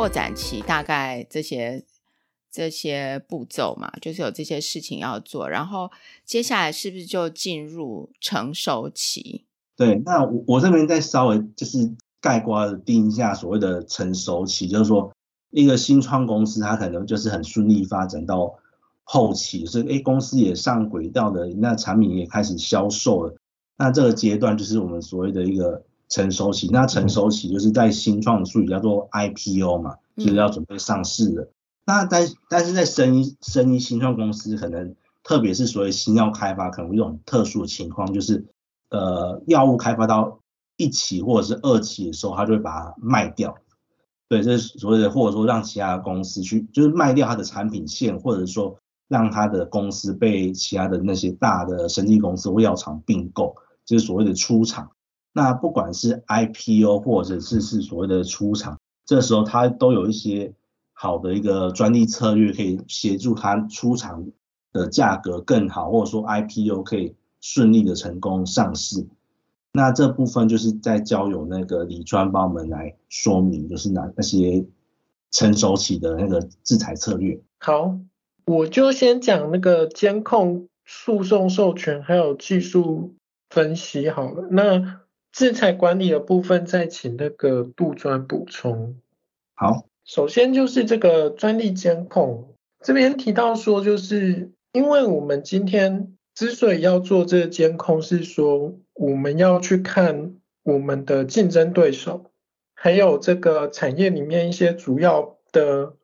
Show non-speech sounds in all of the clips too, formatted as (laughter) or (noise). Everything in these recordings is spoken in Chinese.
扩展期大概这些这些步骤嘛，就是有这些事情要做，然后接下来是不是就进入成熟期？对，那我我这边再稍微就是概括的定一下所谓的成熟期，就是说一个新创公司它可能就是很顺利发展到后期，是诶公司也上轨道的，那产品也开始销售了，那这个阶段就是我们所谓的一个。成熟期，那成熟期就是在新创的术语叫做 IPO 嘛，就是要准备上市的。那但但是在生医生医新创公司，可能特别是所谓新药开发，可能有一种特殊的情况，就是呃药物开发到一期或者是二期的时候，他就会把它卖掉。对，这是所谓的或者说让其他的公司去，就是卖掉它的产品线，或者说让他的公司被其他的那些大的生技公司或药厂并购，就是所谓的出厂。那不管是 IPO 或者是是所谓的出厂，这时候它都有一些好的一个专利策略，可以协助它出厂的价格更好，或者说 IPO 可以顺利的成功上市。那这部分就是在交由那个李专帮我们来说明，就是哪那些成熟期的那个制裁策略。好，我就先讲那个监控、诉讼授权还有技术分析好了。那制裁管理的部分，再请那个杜专补充。好，首先就是这个专利监控这边提到说，就是因为我们今天之所以要做这个监控，是说我们要去看我们的竞争对手，还有这个产业里面一些主要的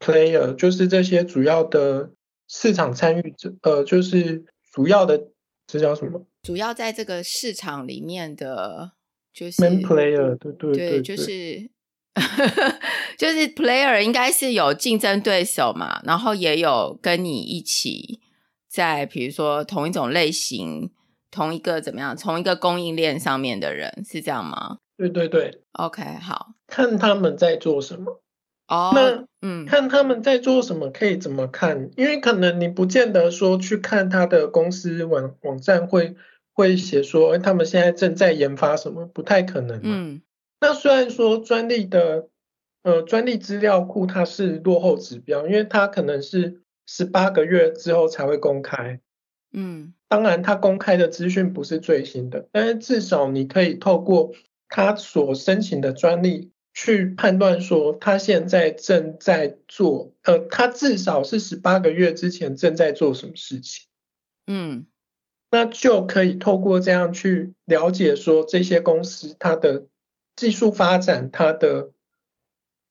player，就是这些主要的市场参与者，呃，就是主要的。这叫什么？主要在这个市场里面的，就是 main player，对对对，就是 (laughs) 就是 player 应该是有竞争对手嘛，然后也有跟你一起在比如说同一种类型、同一个怎么样、同一个供应链上面的人，是这样吗？对对对，OK，好，看他们在做什么。哦，那嗯，看他们在做什么，可以怎么看？因为可能你不见得说去看他的公司网网站会会写说，他们现在正在研发什么，不太可能。嗯，那虽然说专利的呃专利资料库它是落后指标，因为它可能是十八个月之后才会公开。嗯，当然它公开的资讯不是最新的，但是至少你可以透过它所申请的专利。去判断说他现在正在做，呃，他至少是十八个月之前正在做什么事情，嗯，那就可以透过这样去了解说这些公司它的技术发展，它的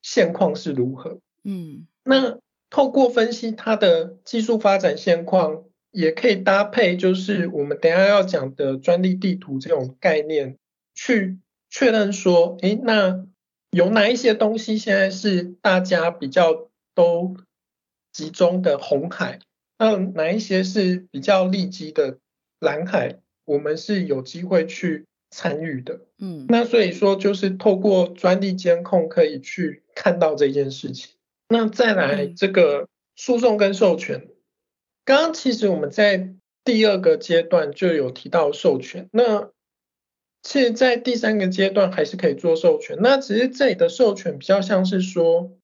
现况是如何，嗯，那透过分析它的技术发展现况，也可以搭配就是我们等一下要讲的专利地图这种概念，去确认说，诶，那。有哪一些东西现在是大家比较都集中的红海？那哪一些是比较利基的蓝海？我们是有机会去参与的。嗯，那所以说就是透过专利监控可以去看到这件事情。那再来这个诉讼跟授权，刚刚其实我们在第二个阶段就有提到授权。那其实，在第三个阶段还是可以做授权，那只是这里的授权比较像是说，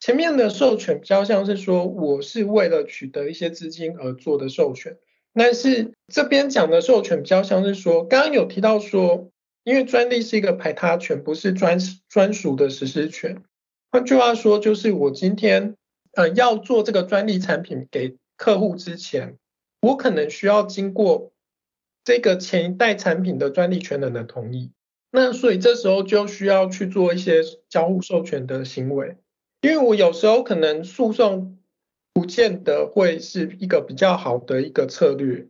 前面的授权比较像是说，我是为了取得一些资金而做的授权，但是这边讲的授权比较像是说，刚刚有提到说，因为专利是一个排他权，不是专专属的实施权。换句话说，就是我今天呃要做这个专利产品给客户之前，我可能需要经过。这个前一代产品的专利权人的同意，那所以这时候就需要去做一些交互授权的行为，因为我有时候可能诉讼不见得会是一个比较好的一个策略，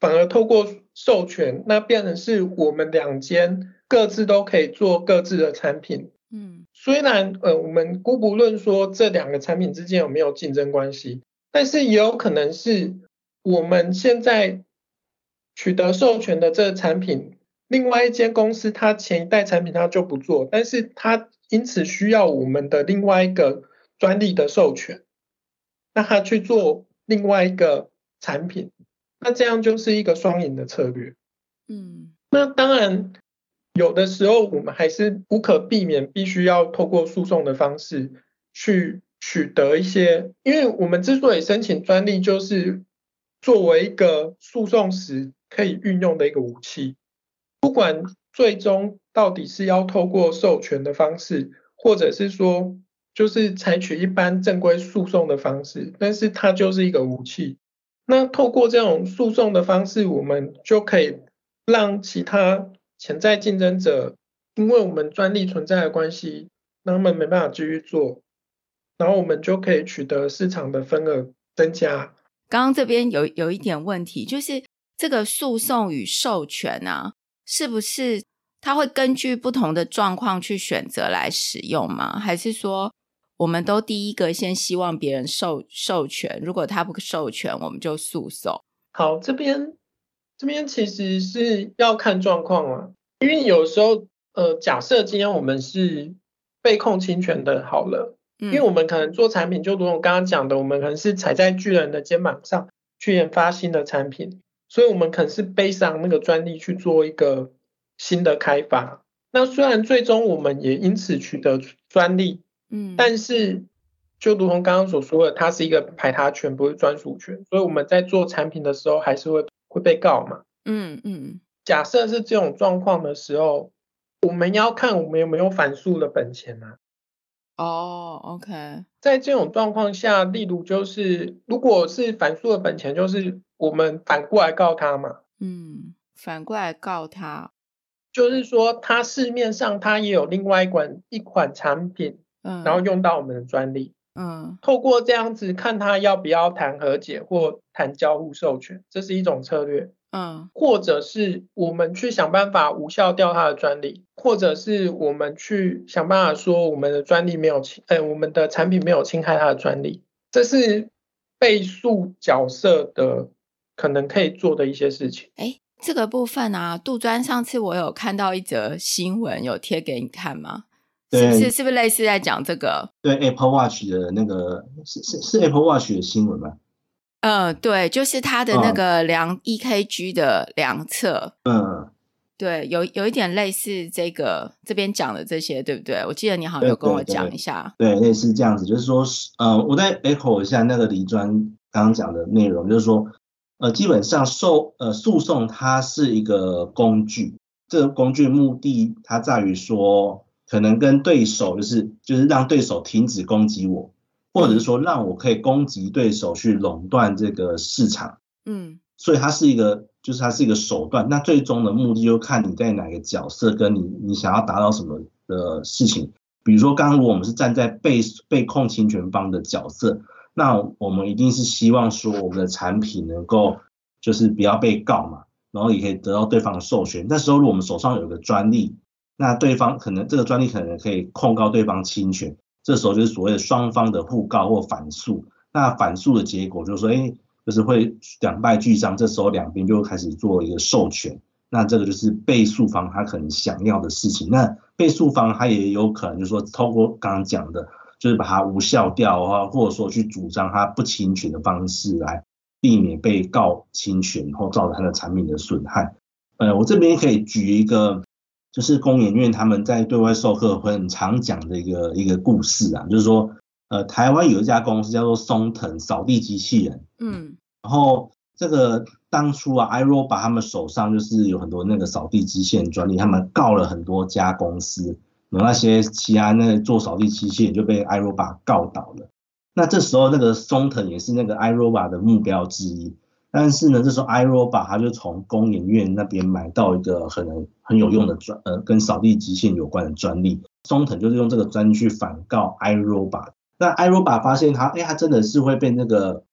反而透过授权，那变成是我们两间各自都可以做各自的产品。嗯，虽然呃我们姑不论说这两个产品之间有没有竞争关系，但是也有可能是我们现在。取得授权的这个产品，另外一间公司它前一代产品它就不做，但是它因此需要我们的另外一个专利的授权，那他去做另外一个产品，那这样就是一个双赢的策略。嗯，那当然有的时候我们还是无可避免，必须要透过诉讼的方式去取得一些，因为我们之所以申请专利，就是作为一个诉讼时可以运用的一个武器。不管最终到底是要透过授权的方式，或者是说就是采取一般正规诉讼的方式，但是它就是一个武器。那透过这种诉讼的方式，我们就可以让其他潜在竞争者，因为我们专利存在的关系，那他们没办法继续做，然后我们就可以取得市场的份额增加。刚刚这边有有一点问题，就是这个诉讼与授权啊。是不是他会根据不同的状况去选择来使用吗？还是说我们都第一个先希望别人授授权，如果他不授权，我们就诉讼？好，这边这边其实是要看状况啊，因为有时候呃，假设今天我们是被控侵权的，好了，嗯，因为我们可能做产品，就如我刚刚讲的，我们可能是踩在巨人的肩膀上去研发新的产品。所以，我们可能是背上那个专利去做一个新的开发。那虽然最终我们也因此取得专利，嗯，但是就如同刚刚所说的，它是一个排他权，不是专属权。所以我们在做产品的时候，还是会会被告嘛。嗯嗯。假设是这种状况的时候，我们要看我们有没有反诉的本钱啊。哦，OK。在这种状况下，例如就是，如果是反诉的本钱，就是。我们反过来告他嘛？嗯，反过来告他，就是说他市面上他也有另外一款一款产品，嗯，然后用到我们的专利，嗯，透过这样子看他要不要谈和解或谈交互授权，这是一种策略，嗯，或者是我们去想办法无效掉他的专利，或者是我们去想办法说我们的专利没有侵，呃，我们的产品没有侵害他的专利，这是被诉角色的。可能可以做的一些事情。哎，这个部分啊，杜专上次我有看到一则新闻，有贴给你看吗？对，是不是？是不是类似在讲这个？对，Apple Watch 的那个是是是 Apple Watch 的新闻吗？嗯，对，就是它的那个量 EKG 的量测。嗯，对，有有一点类似这个这边讲的这些，对不对？我记得你好像有跟我讲一下。对，对，对，类似这样子，就是说，呃，我再 echo 一下那个李专刚刚讲的内容，就是说。呃，基本上诉呃诉讼它是一个工具，这个工具目的它在于说，可能跟对手就是就是让对手停止攻击我，或者是说让我可以攻击对手去垄断这个市场，嗯，所以它是一个就是它是一个手段，那最终的目的就看你在哪个角色，跟你你想要达到什么的事情，比如说刚刚如果我们是站在被被控侵权方的角色。那我们一定是希望说，我们的产品能够就是不要被告嘛，然后也可以得到对方的授权。那时候，如果我们手上有个专利，那对方可能这个专利可能可以控告对方侵权。这时候就是所谓的双方的互告或反诉。那反诉的结果就是说，哎，就是会两败俱伤。这时候两边就开始做一个授权。那这个就是被诉方他可能想要的事情。那被诉方他也有可能就是说，透过刚刚讲的。就是把它无效掉啊，或者说去主张它不侵权的方式来避免被告侵权，或造成它的产品的损害。呃，我这边可以举一个，就是工研院他们在对外授课会很常讲的一个一个故事啊，就是说，呃，台湾有一家公司叫做松藤扫地机器人，嗯，然后这个当初啊，iRobot 他们手上就是有很多那个扫地机器人专利，他们告了很多家公司。有那些其他那个做扫地机器人就被 iRobot 告倒了。那这时候那个松藤也是那个 iRobot 的目标之一。但是呢，这时候 iRobot 他就从工研院那边买到一个可能很有用的专呃跟扫地机器人有关的专利。松藤就是用这个专利去反告 iRobot。那 iRobot 发现他哎，他真的是会被那个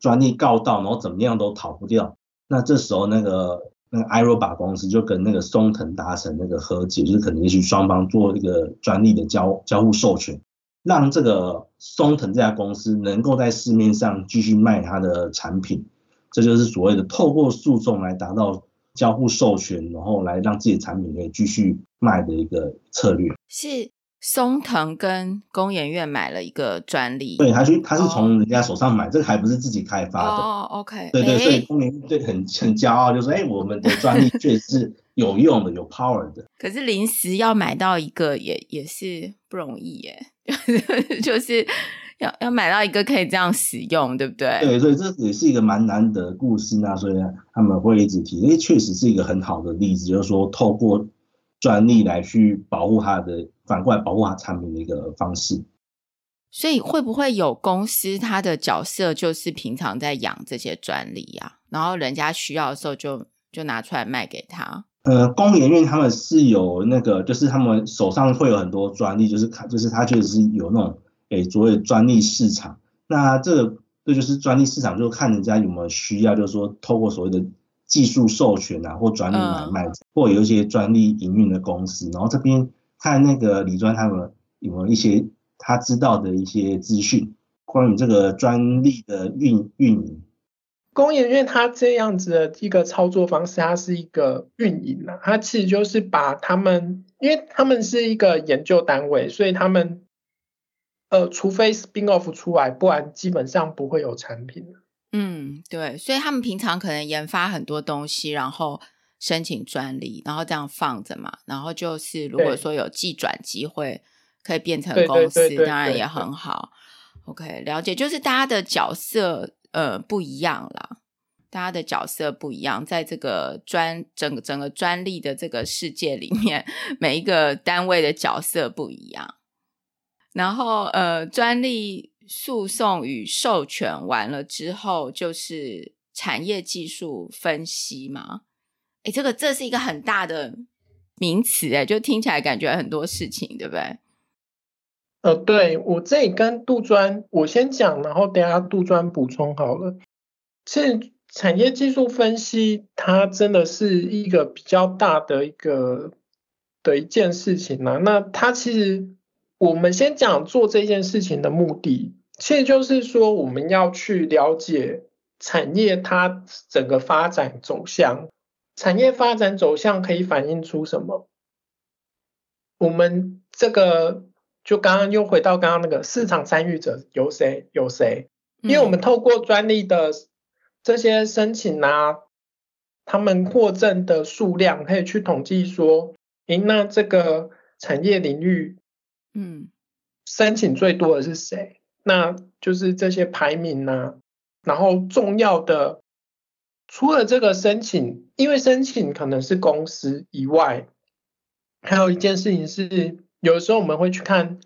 专利告到，然后怎么样都逃不掉。那这时候那个。那个 iRobot 公司就跟那个松藤达成那个和解，就是可能也许双方做一个专利的交交互授权，让这个松藤这家公司能够在市面上继续卖它的产品，这就是所谓的透过诉讼来达到交互授权，然后来让自己的产品可以继续卖的一个策略。是。松藤跟工研院买了一个专利，对，他去他是从人家手上买，oh. 这个还不是自己开发的。哦、oh,，OK，对对，所以工研院对很很骄傲，就说，哎，我们的专利确实是有用的、有 power 的。可是临时要买到一个也也是不容易耶，(laughs) 就是要要买到一个可以这样使用，对不对？对，所以这也是一个蛮难得的故事那，所以他们会一直提，因为确实是一个很好的例子，就是说透过专利来去保护它的，反过来保护它产品的一个方式。所以会不会有公司，它的角色就是平常在养这些专利啊，然后人家需要的时候就就拿出来卖给他？呃，工研院他们是有那个，就是他们手上会有很多专利，就是看，就是他确实是有那种诶所谓的专利市场。那这个这就是专利市场，就看人家有没有需要，就是说透过所谓的技术授权啊，或专利买卖，嗯、或有一些专利营运的公司，然后这边看那个李专他们有没有一些。他知道的一些资讯，关于这个专利的运运营，工研院它这样子的一个操作方式，它是一个运营啊，它其实就是把他们，因为他们是一个研究单位，所以他们，呃，除非 spin off 出来，不然基本上不会有产品。嗯，对，所以他们平常可能研发很多东西，然后申请专利，然后这样放着嘛，然后就是如果说有技转机会。可以变成公司，当然也很好。OK，了解，就是大家的角色呃不一样啦，大家的角色不一样，在这个专整个整个专利的这个世界里面，(laughs) 每一个单位的角色不一样。然后呃，专利诉讼与授权完了之后，就是产业技术分析嘛。诶，这个这是一个很大的名词诶，就听起来感觉很多事情，对不对？呃，对，我这里跟杜专，我先讲，然后等下杜专补充好了。其实产业技术分析，它真的是一个比较大的一个的一件事情呢。那它其实，我们先讲做这件事情的目的，其实就是说我们要去了解产业它整个发展走向。产业发展走向可以反映出什么？我们这个。就刚刚又回到刚刚那个市场参与者有谁有谁？因为我们透过专利的这些申请啊，他们获证的数量可以去统计说，诶，那这个产业领域，嗯，申请最多的是谁？那就是这些排名啊，然后重要的，除了这个申请，因为申请可能是公司以外，还有一件事情是。有的时候我们会去看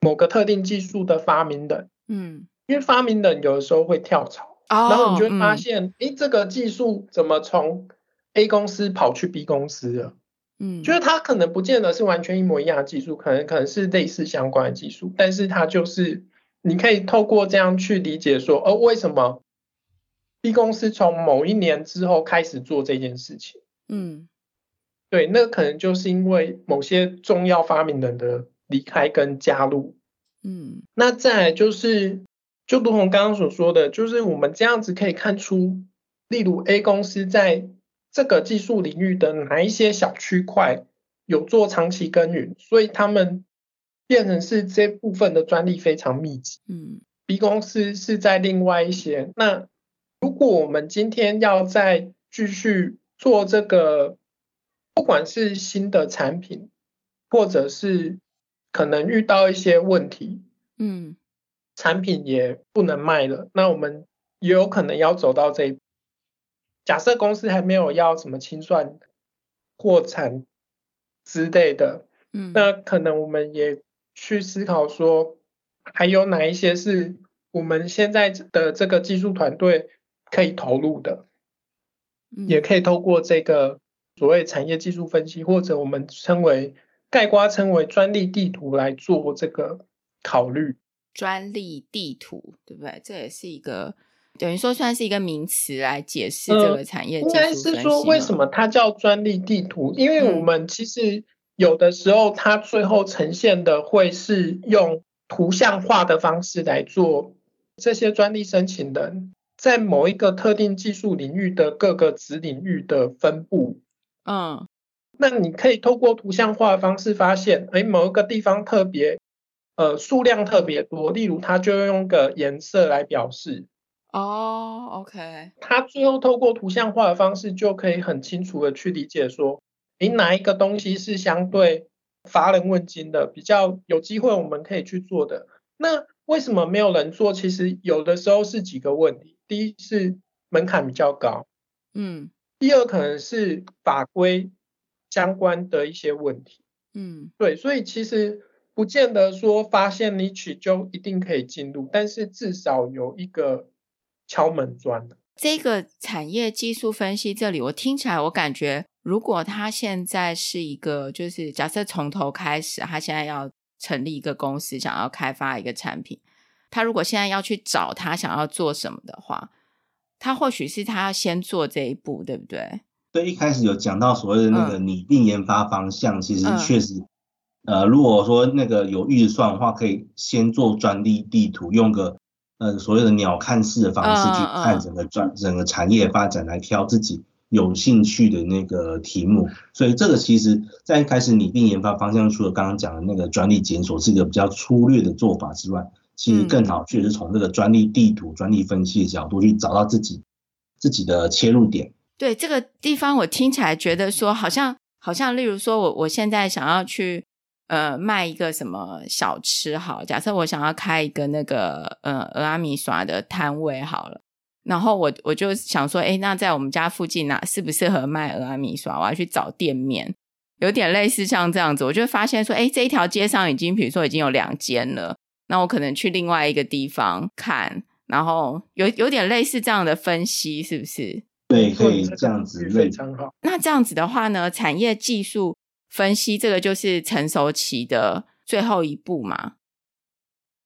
某个特定技术的发明人，嗯，因为发明人有的时候会跳槽，哦、然后你就会发现，诶、嗯，这个技术怎么从 A 公司跑去 B 公司了？嗯，就是它可能不见得是完全一模一样的技术，可能可能是类似相关的技术，但是它就是你可以透过这样去理解说，哦，为什么 B 公司从某一年之后开始做这件事情？嗯。对，那可能就是因为某些重要发明人的离开跟加入，嗯，那再来就是，就如同刚刚所说的，就是我们这样子可以看出，例如 A 公司在这个技术领域的哪一些小区块有做长期耕耘，所以他们变成是这部分的专利非常密集，嗯，B 公司是在另外一些。那如果我们今天要再继续做这个。不管是新的产品，或者是可能遇到一些问题，嗯，产品也不能卖了，那我们也有可能要走到这一步。假设公司还没有要什么清算、破产之类的，嗯，那可能我们也去思考说，还有哪一些是我们现在的这个技术团队可以投入的，嗯，也可以透过这个。所谓产业技术分析，或者我们称为盖瓜称为专利地图来做这个考虑。专利地图对不对？这也是一个等于说算是一个名词来解释这个产业。应该是说为什么它叫专利地图？因为我们其实有的时候它最后呈现的会是用图像化的方式来做这些专利申请人在某一个特定技术领域的各个子领域的分布。嗯，那你可以透过图像化的方式发现，哎，某一个地方特别，呃，数量特别多，例如它就用个颜色来表示。哦，OK。他最后透过图像化的方式就可以很清楚的去理解说，你哪一个东西是相对乏人问津的，比较有机会我们可以去做的？那为什么没有人做？其实有的时候是几个问题。第一是门槛比较高，嗯。第二可能是法规相关的一些问题，嗯，对，所以其实不见得说发现 niche 就一定可以进入，但是至少有一个敲门砖。这个产业技术分析这里，我听起来我感觉，如果他现在是一个，就是假设从头开始，他现在要成立一个公司，想要开发一个产品，他如果现在要去找他想要做什么的话。他或许是他要先做这一步，对不对？对，一开始有讲到所谓的那个拟定研发方向，嗯、其实确实，呃，如果说那个有预算的话，可以先做专利地图，用个呃所谓的鸟瞰式的方式去看整个专、整个产业发展，来挑自己有兴趣的那个题目。所以这个其实在一开始拟定研发方向，除了刚刚讲的那个专利检索是一个比较粗略的做法之外。其实更好，确实从这个专利地图、专利分析的角度去找到自己自己的切入点。对这个地方，我听起来觉得说，好像好像，例如说我我现在想要去呃卖一个什么小吃，好，假设我想要开一个那个呃蚵仔面线的摊位好了，然后我我就想说，哎，那在我们家附近哪适不适合卖俄阿米刷？我要去找店面，有点类似像这样子，我就发现说，哎，这一条街上已经，比如说已经有两间了。那我可能去另外一个地方看，然后有有点类似这样的分析，是不是？对，可以这样子，非常好。那这样子的话呢，产业技术分析这个就是成熟期的最后一步嘛。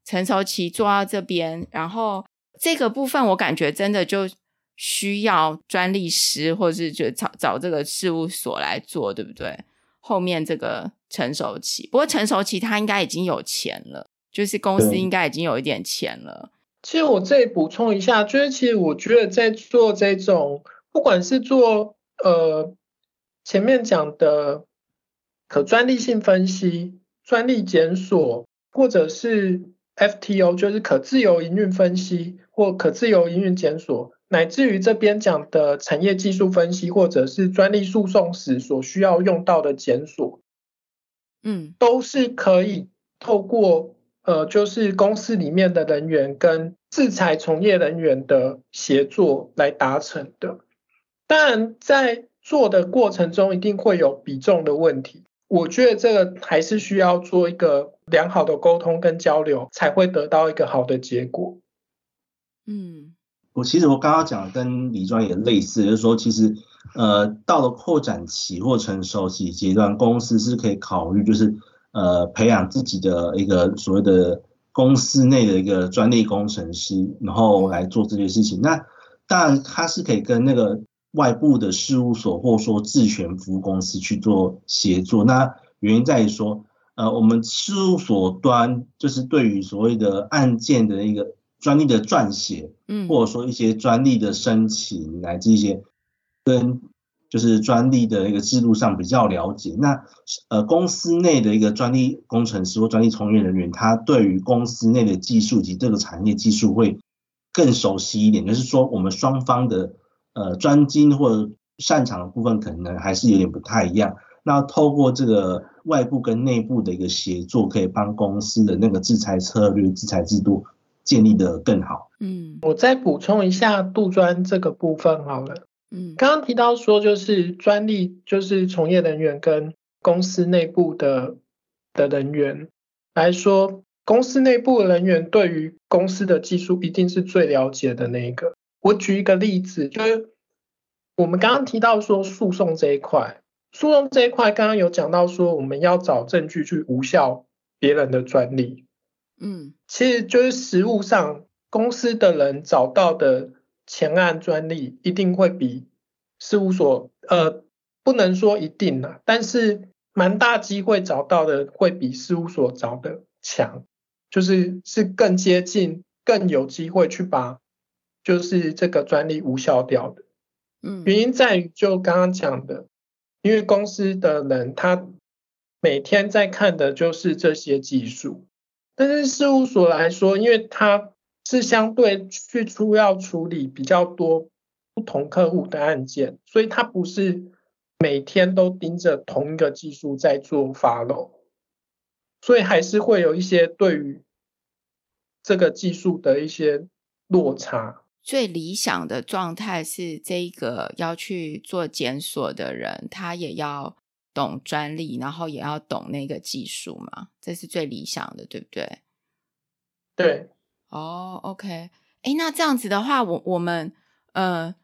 成熟期做到这边，然后这个部分我感觉真的就需要专利师，或是就找找这个事务所来做，对不对？后面这个成熟期，不过成熟期他应该已经有钱了。就是公司应该已经有一点钱了。其实我这里补充一下，就是其实我觉得在做这种，不管是做呃前面讲的可专利性分析、专利检索，或者是 FTO，就是可自由营运分析或可自由营运检索，乃至于这边讲的产业技术分析，或者是专利诉讼时所需要用到的检索，嗯，都是可以透过。呃，就是公司里面的人员跟制裁从业人员的协作来达成的。当然，在做的过程中一定会有比重的问题。我觉得这个还是需要做一个良好的沟通跟交流，才会得到一个好的结果。嗯，我其实我刚刚讲的跟李庄也类似，就是说，其实呃，到了扩展期或成熟期阶段，公司是可以考虑就是。呃，培养自己的一个所谓的公司内的一个专利工程师，然后来做这些事情。那当然，他是可以跟那个外部的事务所或说智权服务公司去做协作。那原因在于说，呃，我们事务所端就是对于所谓的案件的一个专利的撰写，嗯，或者说一些专利的申请，乃至一些跟。就是专利的一个制度上比较了解，那呃公司内的一个专利工程师或专利从业人员，他对于公司内的技术及这个产业技术会更熟悉一点。就是说，我们双方的呃专精或者擅长的部分可能还是有点不太一样。那透过这个外部跟内部的一个协作，可以帮公司的那个制裁策略、制裁制度建立的更好。嗯，我再补充一下杜专这个部分好了。嗯，刚刚提到说，就是专利，就是从业人员跟公司内部的的人员来说，公司内部人员对于公司的技术一定是最了解的那一个。我举一个例子，就是我们刚刚提到说诉讼这一块，诉讼这一块刚刚有讲到说，我们要找证据去无效别人的专利。嗯，其实就是实务上公司的人找到的。前案专利一定会比事务所，呃，不能说一定啦，但是蛮大机会找到的会比事务所找的强，就是是更接近，更有机会去把就是这个专利无效掉的。嗯，原因在于就刚刚讲的，因为公司的人他每天在看的就是这些技术，但是事务所来说，因为他。是相对去出要处理比较多不同客户的案件，所以它不是每天都盯着同一个技术在做 follow，所以还是会有一些对于这个技术的一些落差。最理想的状态是，这一个要去做检索的人，他也要懂专利，然后也要懂那个技术嘛，这是最理想的，对不对？对。哦，OK，哎，那这样子的话，我我们呃。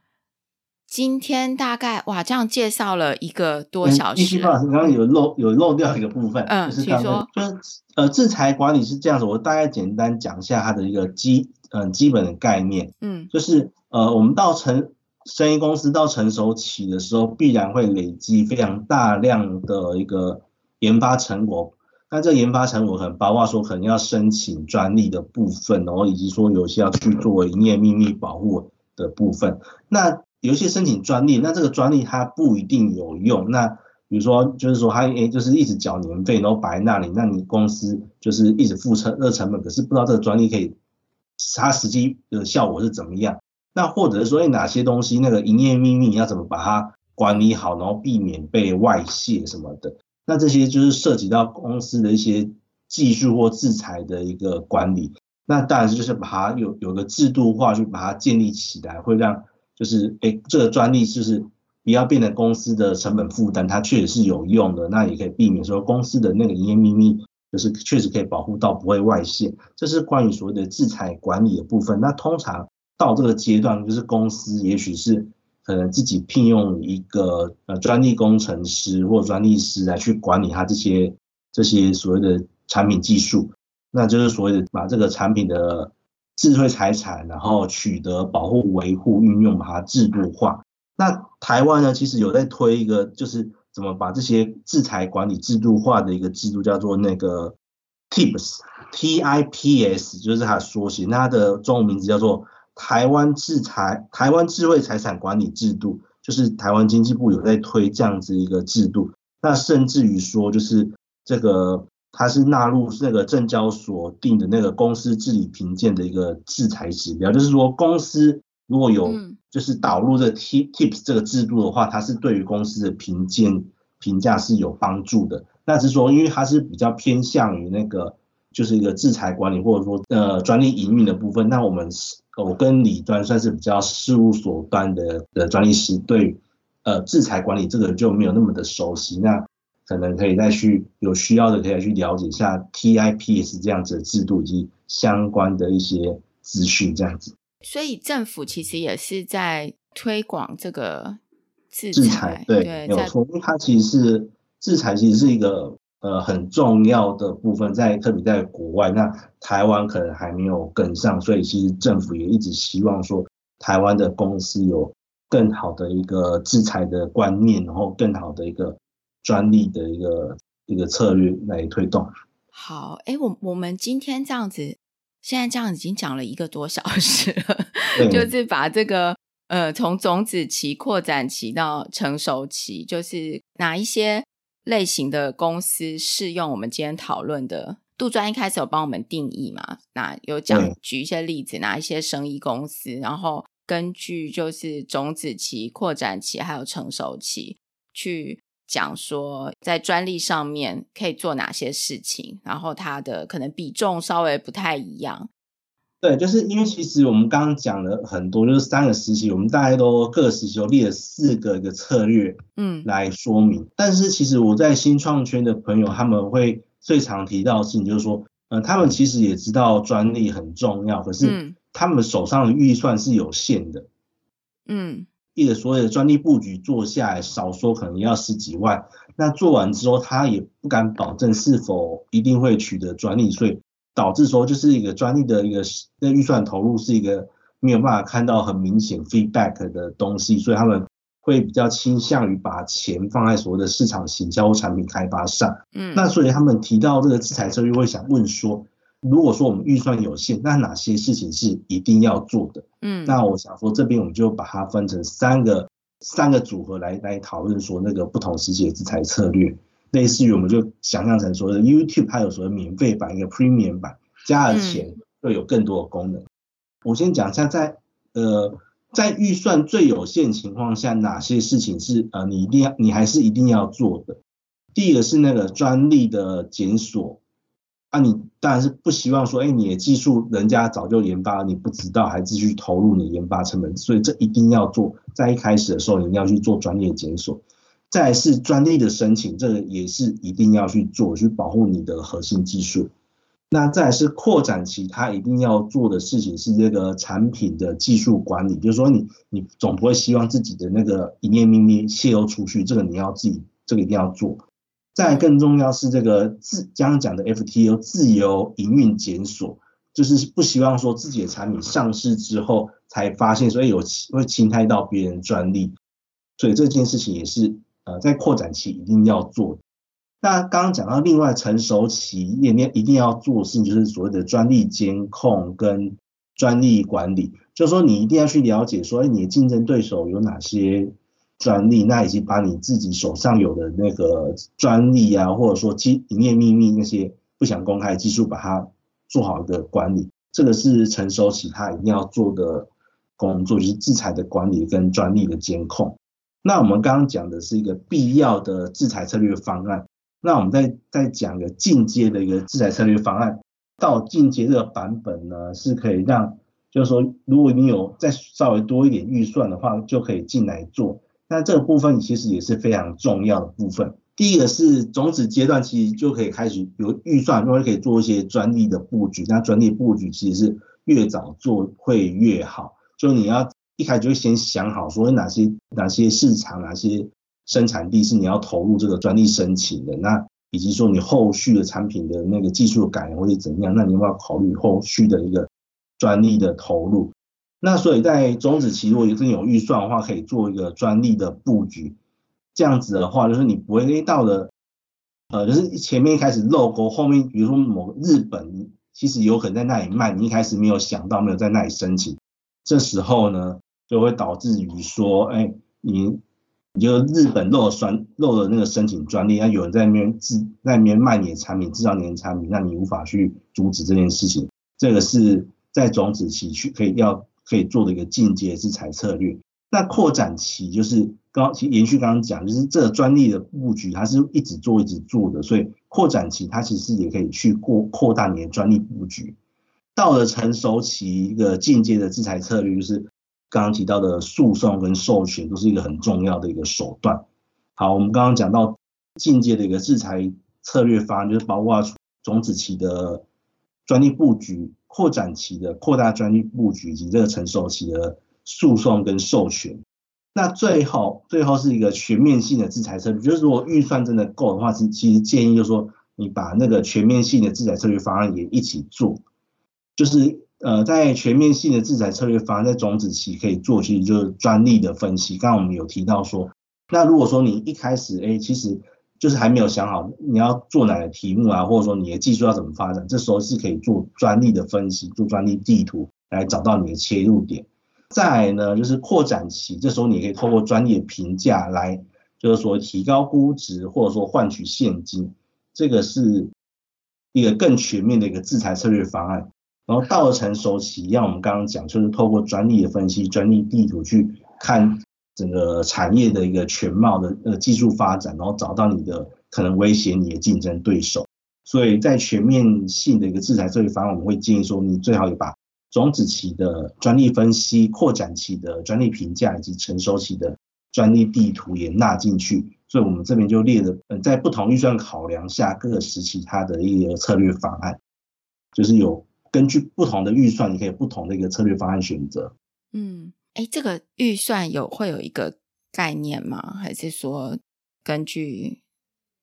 今天大概哇，这样介绍了一个多小时。嗯、刚刚有漏有漏掉一个部分，嗯，就是刚刚就是呃，制裁管理是这样子，我大概简单讲一下它的一个基嗯、呃、基本的概念，嗯，就是呃，我们到成生意公司到成熟期的时候，必然会累积非常大量的一个研发成果，那这个研发成果可能包括说可能要申请专利的部分，然后以及说有些要去做营业秘密保护的部分，那。有一些申请专利，那这个专利它不一定有用。那比如说，就是说它诶，就是一直缴年费，然后摆在那里，那你公司就是一直付成这成本，可是不知道这个专利可以它实际的效果是怎么样。那或者是说，诶，哪些东西那个营业秘密你要怎么把它管理好，然后避免被外泄什么的。那这些就是涉及到公司的一些技术或制裁的一个管理。那当然就是把它有有个制度化去把它建立起来，会让。就是诶，这个专利就是不要变成公司的成本负担，它确实是有用的。那也可以避免说公司的那个营业秘密，就是确实可以保护到不会外泄。这是关于所谓的制裁管理的部分。那通常到这个阶段，就是公司也许是可能自己聘用一个呃专利工程师或专利师来去管理它这些这些所谓的产品技术，那就是所谓的把这个产品的。智慧财产，然后取得、保护、维护、运用，把它制度化。那台湾呢，其实有在推一个，就是怎么把这些制裁管理制度化的一个制度，叫做那个 TIPS，TIPS 就是它的缩写。那它的中文名字叫做台湾制裁、台湾智慧财产管理制度，就是台湾经济部有在推这样子一个制度。那甚至于说，就是这个。它是纳入那个证交所定的那个公司治理评鉴的一个制裁指标，就是说公司如果有就是导入这个 TIPS 这个制度的话，它是对于公司的评鉴评价是有帮助的。那是说，因为它是比较偏向于那个就是一个制裁管理或者说呃专利营运的部分。那我们是我跟理专算是比较事务所端的的专利师，对呃制裁管理这个就没有那么的熟悉。那可能可以再去有需要的，可以去了解一下 TIPS 这样子的制度以及相关的一些资讯，这样子。所以政府其实也是在推广这个制裁，制裁对，有错，它其实是制裁，其实是一个呃很重要的部分，在特别在国外，那台湾可能还没有跟上，所以其实政府也一直希望说，台湾的公司有更好的一个制裁的观念，然后更好的一个。专利的一个一个策略来推动。好，哎，我我们今天这样子，现在这样已经讲了一个多小时了，(laughs) 就是把这个呃从种子期扩展期到成熟期，就是哪一些类型的公司适用我们今天讨论的。杜专一开始有帮我们定义嘛？那有讲举一些例子，哪一些生意公司，然后根据就是种子期、扩展期还有成熟期去。讲说在专利上面可以做哪些事情，然后它的可能比重稍微不太一样。对，就是因为其实我们刚刚讲了很多，就是三个时期，我们大概都各个时期都列了四个一个策略，嗯，来说明。嗯、但是其实我在新创圈的朋友，他们会最常提到的事情就是说，嗯、呃，他们其实也知道专利很重要，可是他们手上的预算是有限的，嗯。一个所有的专利布局做下来，少说可能要十几万。那做完之后，他也不敢保证是否一定会取得专利，所以导致说就是一个专利的一个那预算投入是一个没有办法看到很明显 feedback 的东西，所以他们会比较倾向于把钱放在所谓的市场行销产品开发上。嗯，那所以他们提到这个制裁策略，会想问说。如果说我们预算有限，那哪些事情是一定要做的？嗯，那我想说这边我们就把它分成三个三个组合来来讨论说那个不同时期的制裁策略，类似于我们就想象成说 YouTube 它有所谓免费版一个 Premium 版，加了钱会有更多的功能。我先讲一下在呃在预算最有限情况下，哪些事情是呃你一定要你还是一定要做的？第一个是那个专利的检索，啊，你当然是不希望说，哎，你的技术人家早就研发，你不知道还继续投入你研发成本，所以这一定要做，在一开始的时候你一定要去做专利检索。再是专利的申请，这个也是一定要去做，去保护你的核心技术。那再是扩展期，他一定要做的事情是这个产品的技术管理，就是说你你总不会希望自己的那个营业秘密泄露出去，这个你要自己这个一定要做。再更重要是这个自刚刚讲的 FTO 自由营运检索，就是不希望说自己的产品上市之后才发现，所以有会侵害到别人专利，所以这件事情也是呃在扩展期一定要做。那刚刚讲到另外成熟期里面一定要做的事情，就是所谓的专利监控跟专利管理，就是说你一定要去了解说，哎，你的竞争对手有哪些专利，那以及把你自己手上有的那个专利啊，或者说机营业秘密那些不想公开的技术，把它做好一个管理，这个是成熟期它一定要做的工作，就是制裁的管理跟专利的监控。那我们刚刚讲的是一个必要的制裁策略方案。那我们再再讲一个进阶的一个制裁策略方案，到进阶这个版本呢，是可以让，就是说，如果你有再稍微多一点预算的话，就可以进来做。那这个部分其实也是非常重要的部分。第一个是种子阶段，其实就可以开始有预算，因为可以做一些专利的布局。那专利布局其实是越早做会越好，就你要一开始就先想好，说哪些哪些市场，哪些。生产地是你要投入这个专利申请的，那以及说你后续的产品的那个技术改良或者怎样，那你要不要考虑后续的一个专利的投入？那所以在种子期，如果真有预算的话，可以做一个专利的布局。这样子的话，就是你不会到了，呃，就是前面一开始漏沟，后面比如说某日本其实有可能在那里卖，你一开始没有想到，没有在那里申请，这时候呢就会导致于说，哎，你。你就日本漏了酸漏了那个申请专利，那有人在那边制在那边卖你的产品，制造你的产品，那你无法去阻止这件事情。这个是在种子期去可以要可以做的一个进阶制裁策略。那扩展期就是刚其延续刚刚讲，就是这个专利的布局，它是一直做一直做的，所以扩展期它其实也可以去过扩大你的专利布局。到了成熟期，一个进阶的制裁策略就是。刚刚提到的诉讼跟授权都是一个很重要的一个手段。好，我们刚刚讲到进阶的一个制裁策略方案，就是包括种子期的专利布局、扩展期的扩大专利布局以及这个成熟期的诉讼跟授权。那最后，最后是一个全面性的制裁策略，就是如果预算真的够的话，其其实建议就是说，你把那个全面性的制裁策略方案也一起做，就是。呃，在全面性的制裁策略方案，在种子期可以做，其实就是专利的分析。刚刚我们有提到说，那如果说你一开始，哎，其实就是还没有想好你要做哪个题目啊，或者说你的技术要怎么发展，这时候是可以做专利的分析，做专利地图来找到你的切入点。再来呢，就是扩展期，这时候你可以透过专业评价来，就是说提高估值，或者说换取现金，这个是一个更全面的一个制裁策略方案。然后到了成熟期，像我们刚刚讲，就是透过专利的分析、专利地图去看整个产业的一个全貌的呃技术发展，然后找到你的可能威胁你的竞争对手。所以在全面性的一个制裁策略方案，我们会建议说，你最好也把种子期的专利分析、扩展期的专利评价以及成熟期的专利地图也纳进去。所以我们这边就列了，呃，在不同预算考量下，各个时期它的一个策略方案，就是有。根据不同的预算，你可以不同的一个策略方案选择。嗯，哎，这个预算有会有一个概念吗？还是说根据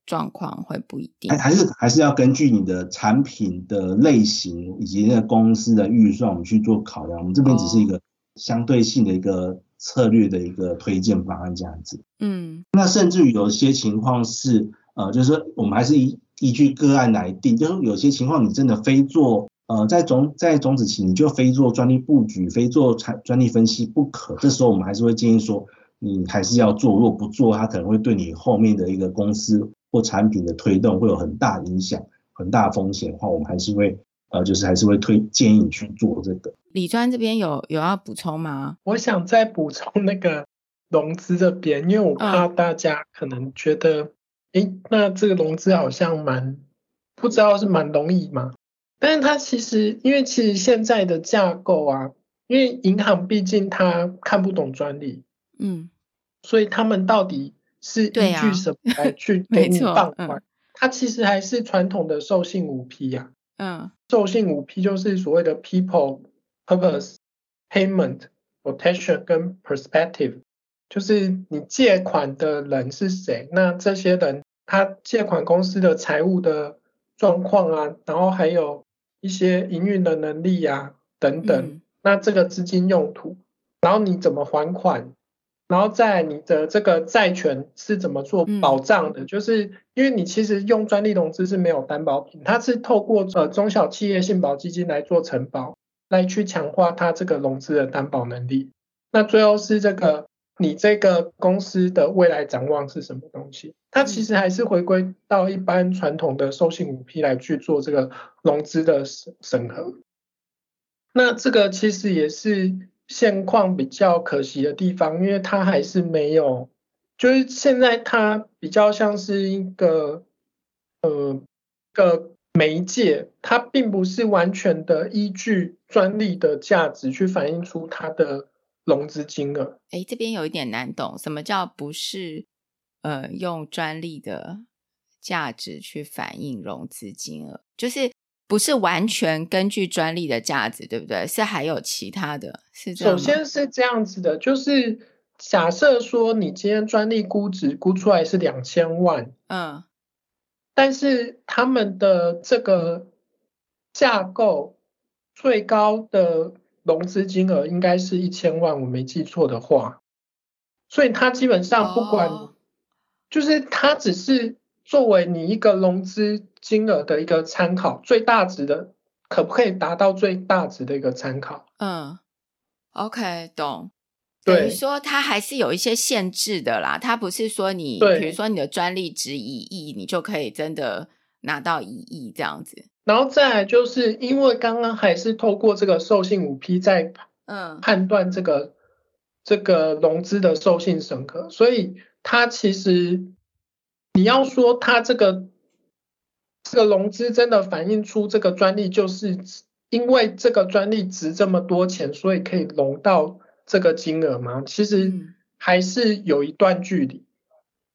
状况会不一定？还是还是要根据你的产品的类型以及那个公司的预算，我们去做考量。我们这边只是一个相对性的一个策略的一个推荐方案这样子。嗯，那甚至于有些情况是，呃，就是说我们还是依依据个案来定，就是有些情况你真的非做。呃，在种在种子期，你就非做专利布局，非做产专利分析不可。这时候，我们还是会建议说，你还是要做。如果不做，它可能会对你后面的一个公司或产品的推动会有很大影响、很大风险的话，我们还是会呃，就是还是会推建议你去做这个。李专这边有有要补充吗？我想再补充那个融资这边，因为我怕大家可能觉得，哎、嗯，那这个融资好像蛮不知道是蛮容易吗？但是它其实，因为其实现在的架构啊，因为银行毕竟它看不懂专利，嗯，所以他们到底是依据什么来去给你放款？(laughs) 它其实还是传统的授信五 P 呀，嗯，授信五 P 就是所谓的 People、Purpose、Payment、Protection 跟 Perspective，就是你借款的人是谁，那这些人他借款公司的财务的状况啊，然后还有一些营运的能力呀等等，那这个资金用途，然后你怎么还款？然后在你的这个债权是怎么做保障的？嗯、就是因为你其实用专利融资是没有担保品，它是透过呃中小企业信保基金来做承保，来去强化它这个融资的担保能力。那最后是这个你这个公司的未来展望是什么东西？它其实还是回归到一般传统的授信五 P 来去做这个融资的审审核。那这个其实也是。现况比较可惜的地方，因为它还是没有，就是现在它比较像是一个呃个媒介，它并不是完全的依据专利的价值去反映出它的融资金额。哎，这边有一点难懂，什么叫不是呃用专利的价值去反映融资金额？就是。不是完全根据专利的价值，对不对？是还有其他的，是。首先是这样子的，就是假设说你今天专利估值估出来是两千万，嗯，但是他们的这个架构最高的融资金额应该是一千万，我没记错的话，所以他基本上不管，哦、就是他只是。作为你一个融资金额的一个参考，最大值的可不可以达到最大值的一个参考？嗯，OK，懂。对，等于说它还是有一些限制的啦，它不是说你，比如说你的专利值一亿，你就可以真的拿到一亿这样子。然后再来就是因为刚刚还是透过这个授信五批在嗯判断这个、嗯、这个融资的授信审核，所以它其实。你要说它这个这个融资真的反映出这个专利，就是因为这个专利值这么多钱，所以可以融到这个金额吗？其实还是有一段距离。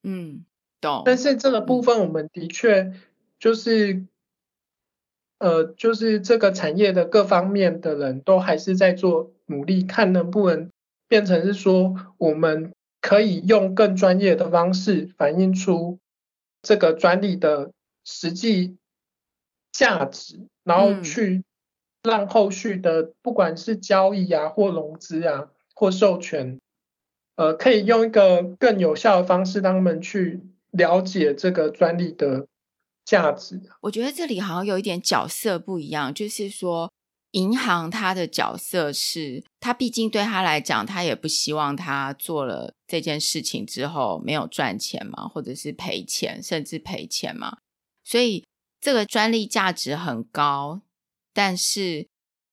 嗯，懂。但是这个部分我们的确就是，呃，就是这个产业的各方面的人都还是在做努力，看能不能变成是说，我们可以用更专业的方式反映出。这个专利的实际价值，然后去让后续的不管是交易啊，或融资啊，或授权，呃，可以用一个更有效的方式，让他们去了解这个专利的价值。我觉得这里好像有一点角色不一样，就是说。银行它的角色是，它毕竟对他来讲，他也不希望他做了这件事情之后没有赚钱嘛，或者是赔钱，甚至赔钱嘛。所以这个专利价值很高，但是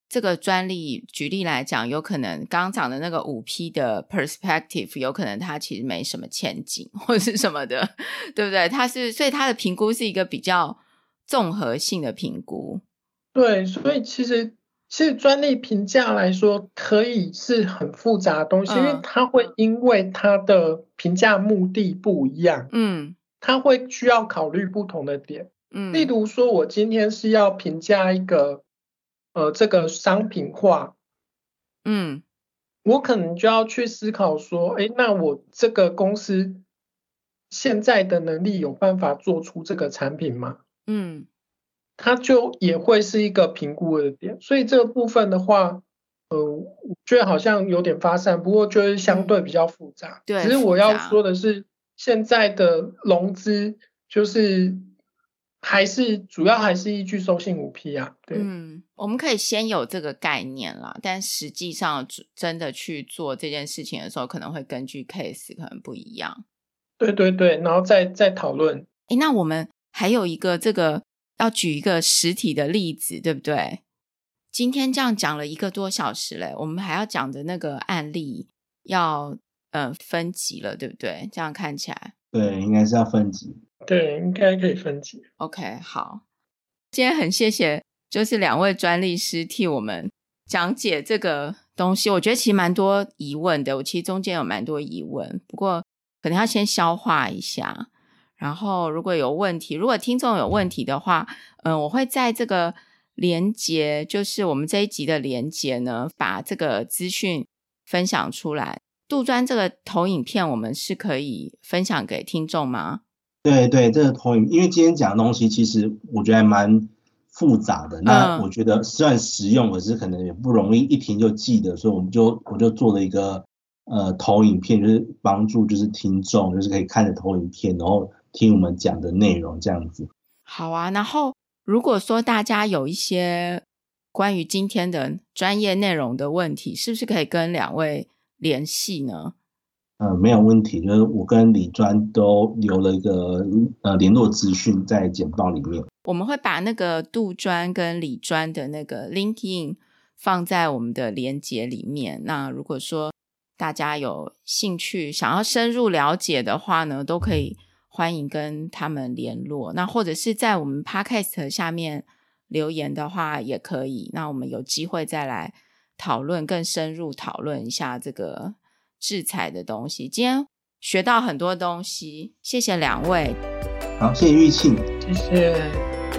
这个专利，举例来讲，有可能刚刚讲的那个五 P 的 perspective，有可能它其实没什么前景，或者是什么的，对不对？它是，所以它的评估是一个比较综合性的评估。对，所以其实。其实专利评价来说，可以是很复杂的东西，嗯、因为它会因为它的评价目的不一样，嗯，它会需要考虑不同的点，嗯，例如说，我今天是要评价一个，呃，这个商品化，嗯，我可能就要去思考说，哎，那我这个公司现在的能力有办法做出这个产品吗？嗯。它就也会是一个评估的点，所以这个部分的话，呃，我觉得好像有点发散，不过就是相对比较复杂。嗯、对，只是我要说的是，现在的融资就是还是主要还是依据收信五 P 啊。对，嗯，我们可以先有这个概念啦，但实际上真的去做这件事情的时候，可能会根据 case 可能不一样。对对对，然后再再讨论。诶，那我们还有一个这个。要举一个实体的例子，对不对？今天这样讲了一个多小时嘞，我们还要讲的那个案例要呃分级了，对不对？这样看起来，对，应该是要分级。对，应该可以分级。OK，好，今天很谢谢，就是两位专利师替我们讲解这个东西。我觉得其实蛮多疑问的，我其实中间有蛮多疑问，不过可能要先消化一下。然后如果有问题，如果听众有问题的话，嗯、我会在这个。连接就是我们这一集的连接呢，把这个资讯分享出来。杜专这个投影片，我们是可以分享给听众吗？对对，这个投影，因为今天讲的东西其实我觉得还蛮复杂的。那我觉得虽然实用，可是可能也不容易一听就记得，所以我们就我就做了一个呃投影片，就是帮助就是听众就是可以看着投影片，然后听我们讲的内容这样子。好啊，然后。如果说大家有一些关于今天的专业内容的问题，是不是可以跟两位联系呢？呃，没有问题，就是我跟李专都留了一个呃联络资讯在简报里面。我们会把那个杜专跟李专的那个 LinkedIn 放在我们的连接里面。那如果说大家有兴趣想要深入了解的话呢，都可以。欢迎跟他们联络，那或者是在我们 Podcast 下面留言的话也可以。那我们有机会再来讨论，更深入讨论一下这个制裁的东西。今天学到很多东西，谢谢两位。好，谢谢玉庆，谢谢。